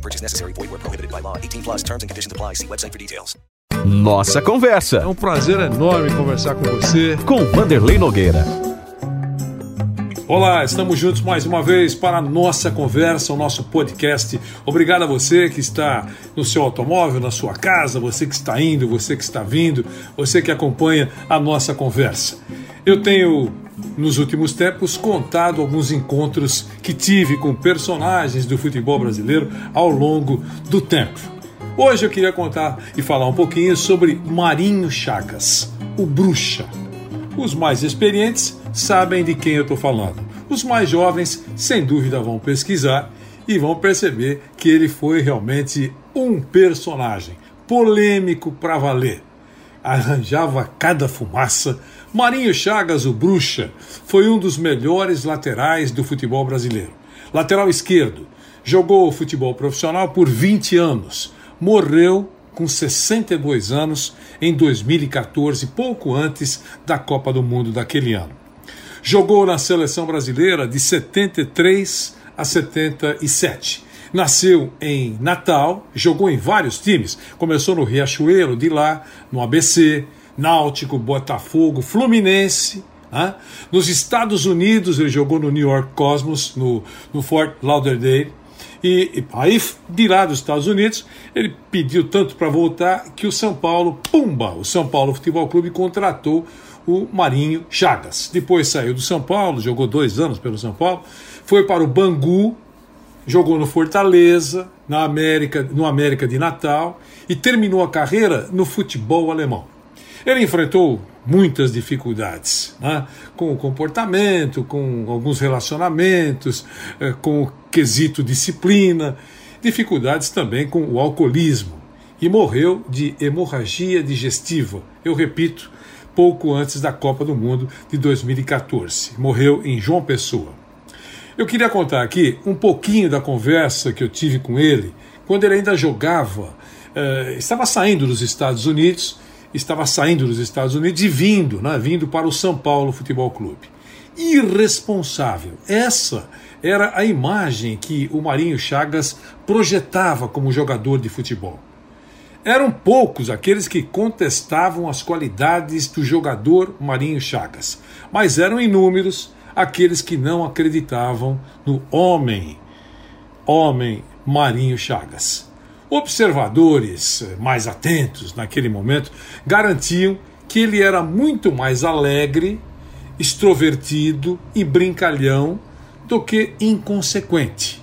No purchase necessary. Void where prohibited by law. 18 plus terms and conditions apply. See website for details. Nossa Conversa, É um prazer enorme conversar com você. com Vanderlei Nogueira. Olá, estamos juntos mais uma vez para a nossa conversa, o nosso podcast. Obrigado a você que está no seu automóvel, na sua casa, você que está indo, você que está vindo, você que acompanha a nossa conversa. Eu tenho, nos últimos tempos, contado alguns encontros que tive com personagens do futebol brasileiro ao longo do tempo. Hoje eu queria contar e falar um pouquinho sobre Marinho Chagas, o Bruxa. Os mais experientes sabem de quem eu estou falando. Os mais jovens, sem dúvida, vão pesquisar e vão perceber que ele foi realmente um personagem polêmico para valer. Arranjava cada fumaça. Marinho Chagas, o Bruxa, foi um dos melhores laterais do futebol brasileiro. Lateral esquerdo, jogou futebol profissional por 20 anos. Morreu com 62 anos em 2014, pouco antes da Copa do Mundo daquele ano. Jogou na seleção brasileira de 73 a 77. Nasceu em Natal, jogou em vários times. Começou no Riachuelo, de lá, no ABC, Náutico, Botafogo, Fluminense. né? Nos Estados Unidos, ele jogou no New York Cosmos, no, no Fort Lauderdale. E, e aí, de lá dos Estados Unidos, ele pediu tanto para voltar que o São Paulo, pumba, o São Paulo Futebol Clube contratou o Marinho Chagas. Depois saiu do São Paulo, jogou dois anos pelo São Paulo, foi para o Bangu, jogou no Fortaleza, na América, no América de Natal e terminou a carreira no futebol alemão. Ele enfrentou muitas dificuldades né? com o comportamento, com alguns relacionamentos, eh, com o quesito disciplina, dificuldades também com o alcoolismo e morreu de hemorragia digestiva. Eu repito, pouco antes da Copa do Mundo de 2014. Morreu em João Pessoa. Eu queria contar aqui um pouquinho da conversa que eu tive com ele quando ele ainda jogava, eh, estava saindo dos Estados Unidos, estava saindo dos Estados Unidos e vindo, né, vindo para o São Paulo Futebol Clube. Irresponsável. Essa era a imagem que o Marinho Chagas projetava como jogador de futebol. Eram poucos aqueles que contestavam as qualidades do jogador Marinho Chagas, mas eram inúmeros aqueles que não acreditavam no homem, homem Marinho Chagas. Observadores mais atentos naquele momento garantiam que ele era muito mais alegre, extrovertido e brincalhão do que inconsequente.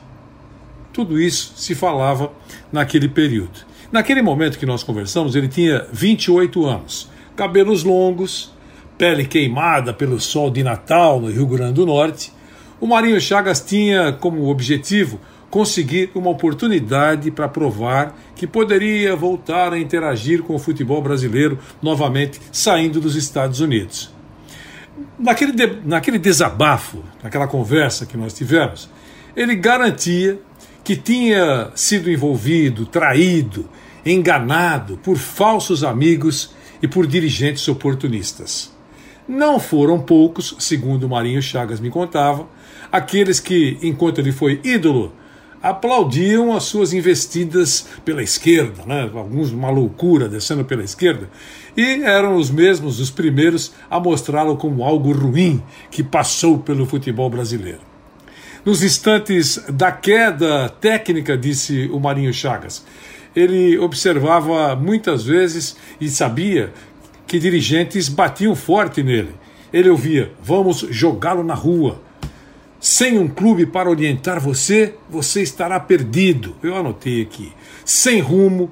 Tudo isso se falava naquele período. Naquele momento que nós conversamos, ele tinha 28 anos, cabelos longos, pele queimada pelo sol de Natal no Rio Grande do Norte. O Marinho Chagas tinha como objetivo conseguir uma oportunidade para provar que poderia voltar a interagir com o futebol brasileiro novamente saindo dos Estados Unidos. Naquele, de, naquele desabafo, naquela conversa que nós tivemos, ele garantia que tinha sido envolvido, traído, enganado por falsos amigos e por dirigentes oportunistas. Não foram poucos, segundo Marinho Chagas me contava, aqueles que, enquanto ele foi ídolo, aplaudiam as suas investidas pela esquerda, né? alguns uma loucura descendo pela esquerda, e eram os mesmos os primeiros a mostrá-lo como algo ruim que passou pelo futebol brasileiro. Nos instantes da queda técnica, disse o Marinho Chagas, ele observava muitas vezes e sabia que dirigentes batiam forte nele. Ele ouvia: vamos jogá-lo na rua. Sem um clube para orientar você, você estará perdido. Eu anotei aqui. Sem rumo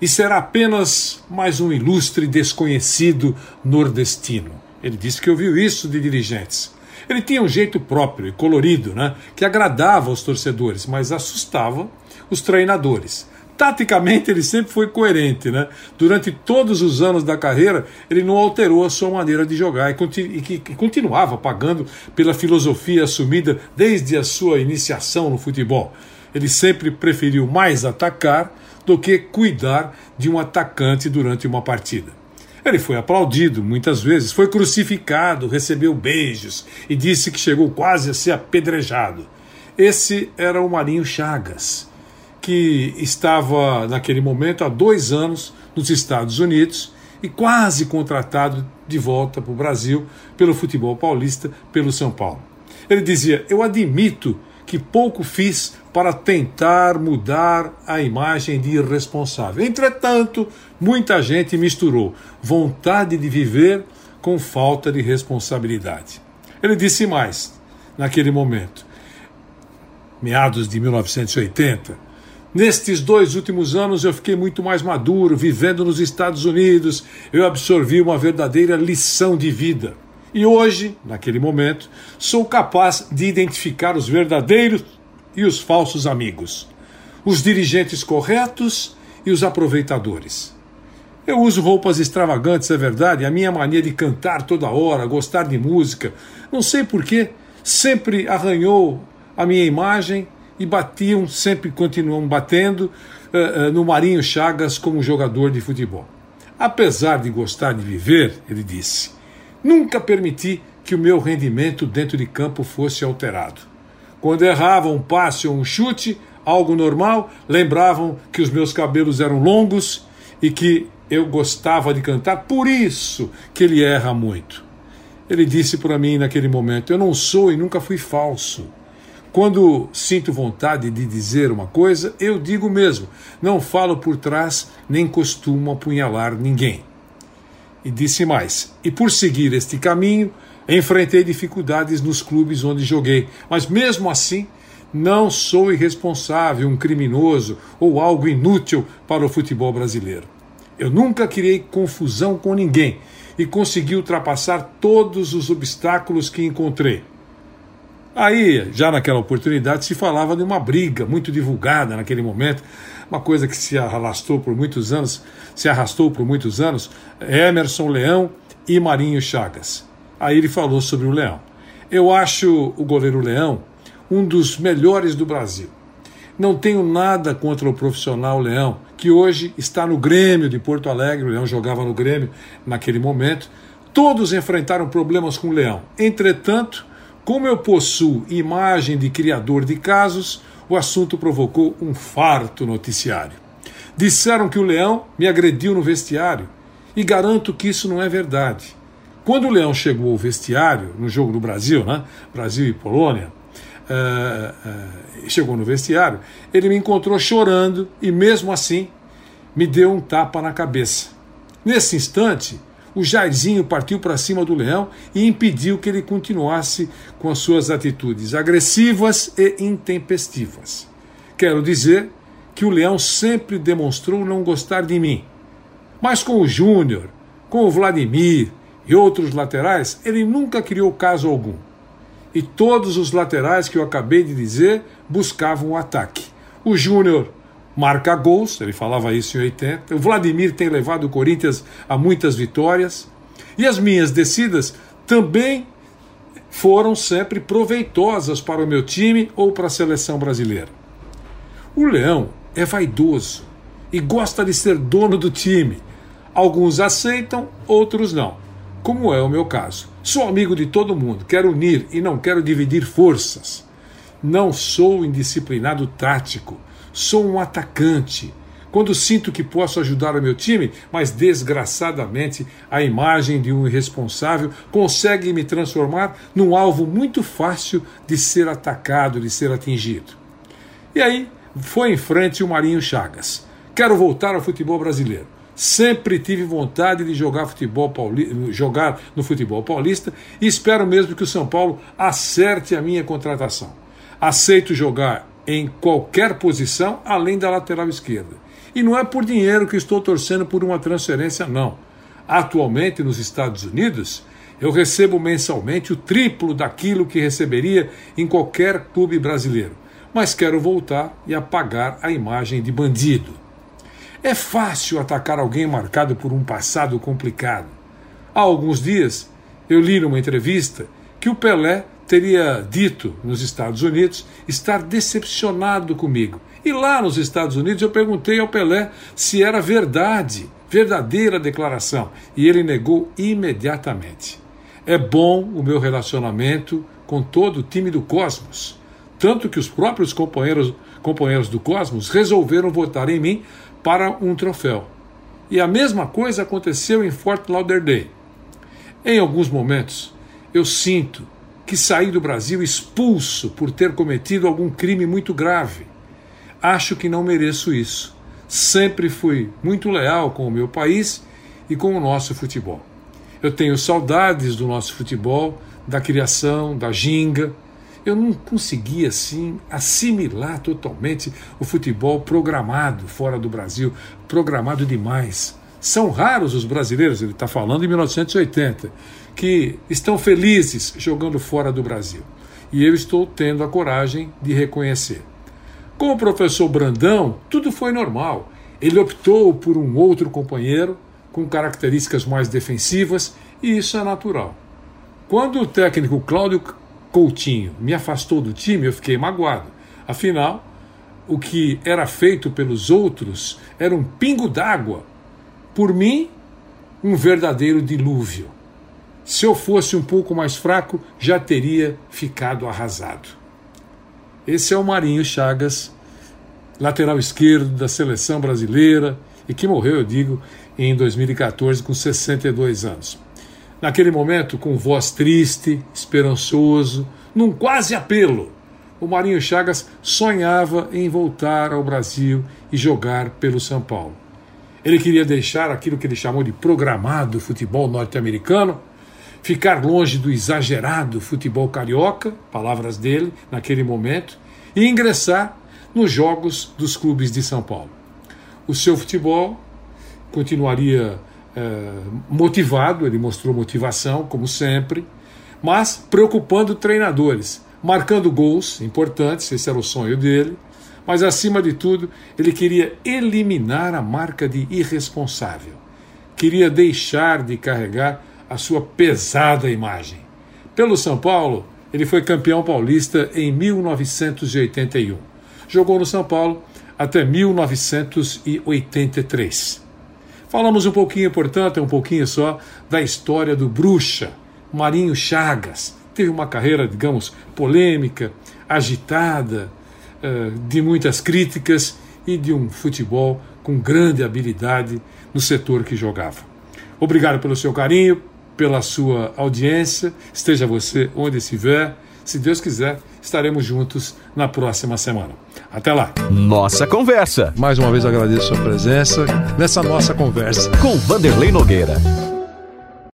e será apenas mais um ilustre desconhecido nordestino. Ele disse que ouviu isso de dirigentes. Ele tinha um jeito próprio e colorido, né, que agradava aos torcedores, mas assustava os treinadores. Taticamente, ele sempre foi coerente. Né? Durante todos os anos da carreira, ele não alterou a sua maneira de jogar e, continu e, continuava pagando pela filosofia assumida desde a sua iniciação no futebol. Ele sempre preferiu mais atacar do que cuidar de um atacante durante uma partida. Ele foi aplaudido muitas vezes, foi crucificado, recebeu beijos e disse que chegou quase a ser apedrejado. Esse era o Marinho Chagas, que estava naquele momento há dois anos nos Estados Unidos e quase contratado de volta para o Brasil pelo futebol paulista, pelo São Paulo. Ele dizia: Eu admito que pouco fiz para tentar mudar a imagem de irresponsável. Entretanto, muita gente misturou vontade de viver com falta de responsabilidade. Ele disse mais naquele momento, meados de 1980. Nestes dois últimos anos eu fiquei muito mais maduro, vivendo nos Estados Unidos, eu absorvi uma verdadeira lição de vida. E hoje, naquele momento, sou capaz de identificar os verdadeiros e os falsos amigos, os dirigentes corretos e os aproveitadores. Eu uso roupas extravagantes, é verdade, a minha mania de cantar toda hora, gostar de música, não sei porquê, sempre arranhou a minha imagem e batiam, sempre continuam batendo uh, uh, no Marinho Chagas como jogador de futebol. Apesar de gostar de viver, ele disse, Nunca permiti que o meu rendimento dentro de campo fosse alterado. Quando errava um passe ou um chute, algo normal, lembravam que os meus cabelos eram longos e que eu gostava de cantar, por isso que ele erra muito. Ele disse para mim naquele momento: Eu não sou e nunca fui falso. Quando sinto vontade de dizer uma coisa, eu digo mesmo. Não falo por trás, nem costumo apunhalar ninguém. E disse mais: E por seguir este caminho, enfrentei dificuldades nos clubes onde joguei, mas mesmo assim, não sou irresponsável, um criminoso ou algo inútil para o futebol brasileiro. Eu nunca criei confusão com ninguém e consegui ultrapassar todos os obstáculos que encontrei. Aí, já naquela oportunidade, se falava de uma briga muito divulgada naquele momento uma coisa que se arrastou por muitos anos, se arrastou por muitos anos, Emerson Leão e Marinho Chagas. Aí ele falou sobre o Leão. Eu acho o goleiro Leão um dos melhores do Brasil. Não tenho nada contra o profissional Leão, que hoje está no Grêmio de Porto Alegre. O Leão jogava no Grêmio naquele momento. Todos enfrentaram problemas com o Leão. Entretanto, como eu possuo imagem de criador de casos, o assunto provocou um farto noticiário. Disseram que o Leão me agrediu no vestiário e garanto que isso não é verdade. Quando o Leão chegou ao vestiário, no jogo do Brasil, né? Brasil e Polônia, uh, uh, chegou no vestiário, ele me encontrou chorando e, mesmo assim, me deu um tapa na cabeça. Nesse instante, o Jairzinho partiu para cima do leão e impediu que ele continuasse com as suas atitudes agressivas e intempestivas. Quero dizer que o leão sempre demonstrou não gostar de mim. Mas com o Júnior, com o Vladimir e outros laterais, ele nunca criou caso algum. E todos os laterais que eu acabei de dizer buscavam o ataque. O Júnior marca gols, ele falava isso em 80. O Vladimir tem levado o Corinthians a muitas vitórias. E as minhas descidas também foram sempre proveitosas para o meu time ou para a seleção brasileira. O Leão é vaidoso e gosta de ser dono do time. Alguns aceitam, outros não, como é o meu caso. Sou amigo de todo mundo, quero unir e não quero dividir forças. Não sou indisciplinado tático Sou um atacante. Quando sinto que posso ajudar o meu time, mas desgraçadamente a imagem de um irresponsável consegue me transformar num alvo muito fácil de ser atacado, de ser atingido. E aí foi em frente o Marinho Chagas. Quero voltar ao futebol brasileiro. Sempre tive vontade de jogar, futebol pauli... jogar no futebol paulista e espero mesmo que o São Paulo acerte a minha contratação. Aceito jogar em qualquer posição além da lateral esquerda. E não é por dinheiro que estou torcendo por uma transferência, não. Atualmente, nos Estados Unidos, eu recebo mensalmente o triplo daquilo que receberia em qualquer clube brasileiro. Mas quero voltar e apagar a imagem de bandido. É fácil atacar alguém marcado por um passado complicado. Há alguns dias, eu li numa entrevista que o Pelé teria dito nos Estados Unidos estar decepcionado comigo. E lá nos Estados Unidos eu perguntei ao Pelé se era verdade, verdadeira declaração, e ele negou imediatamente. É bom o meu relacionamento com todo o time do Cosmos, tanto que os próprios companheiros, companheiros do Cosmos resolveram votar em mim para um troféu. E a mesma coisa aconteceu em Fort Lauderdale. Em alguns momentos, eu sinto que saí do Brasil expulso por ter cometido algum crime muito grave. Acho que não mereço isso. Sempre fui muito leal com o meu país e com o nosso futebol. Eu tenho saudades do nosso futebol, da criação, da ginga, eu não conseguia assim assimilar totalmente o futebol programado fora do Brasil, programado demais. São raros os brasileiros, ele está falando em 1980, que estão felizes jogando fora do Brasil. E eu estou tendo a coragem de reconhecer. Com o professor Brandão, tudo foi normal. Ele optou por um outro companheiro com características mais defensivas e isso é natural. Quando o técnico Cláudio Coutinho me afastou do time, eu fiquei magoado. Afinal, o que era feito pelos outros era um pingo d'água. Por mim, um verdadeiro dilúvio. Se eu fosse um pouco mais fraco, já teria ficado arrasado. Esse é o Marinho Chagas, lateral esquerdo da seleção brasileira e que morreu, eu digo, em 2014 com 62 anos. Naquele momento, com voz triste, esperançoso, num quase apelo, o Marinho Chagas sonhava em voltar ao Brasil e jogar pelo São Paulo. Ele queria deixar aquilo que ele chamou de programado futebol norte-americano, ficar longe do exagerado futebol carioca, palavras dele naquele momento, e ingressar nos jogos dos clubes de São Paulo. O seu futebol continuaria é, motivado, ele mostrou motivação, como sempre, mas preocupando treinadores, marcando gols importantes, esse era o sonho dele, mas acima de tudo, ele queria eliminar a marca de irresponsável. Queria deixar de carregar a sua pesada imagem. Pelo São Paulo, ele foi campeão paulista em 1981. Jogou no São Paulo até 1983. Falamos um pouquinho, portanto, um pouquinho só, da história do Bruxa, Marinho Chagas. Teve uma carreira, digamos, polêmica, agitada, de muitas críticas e de um futebol com grande habilidade no setor que jogava. Obrigado pelo seu carinho, pela sua audiência. Esteja você onde estiver. Se Deus quiser, estaremos juntos na próxima semana. Até lá. Nossa Conversa. Mais uma vez agradeço a sua presença nessa nossa conversa. Com Vanderlei Nogueira.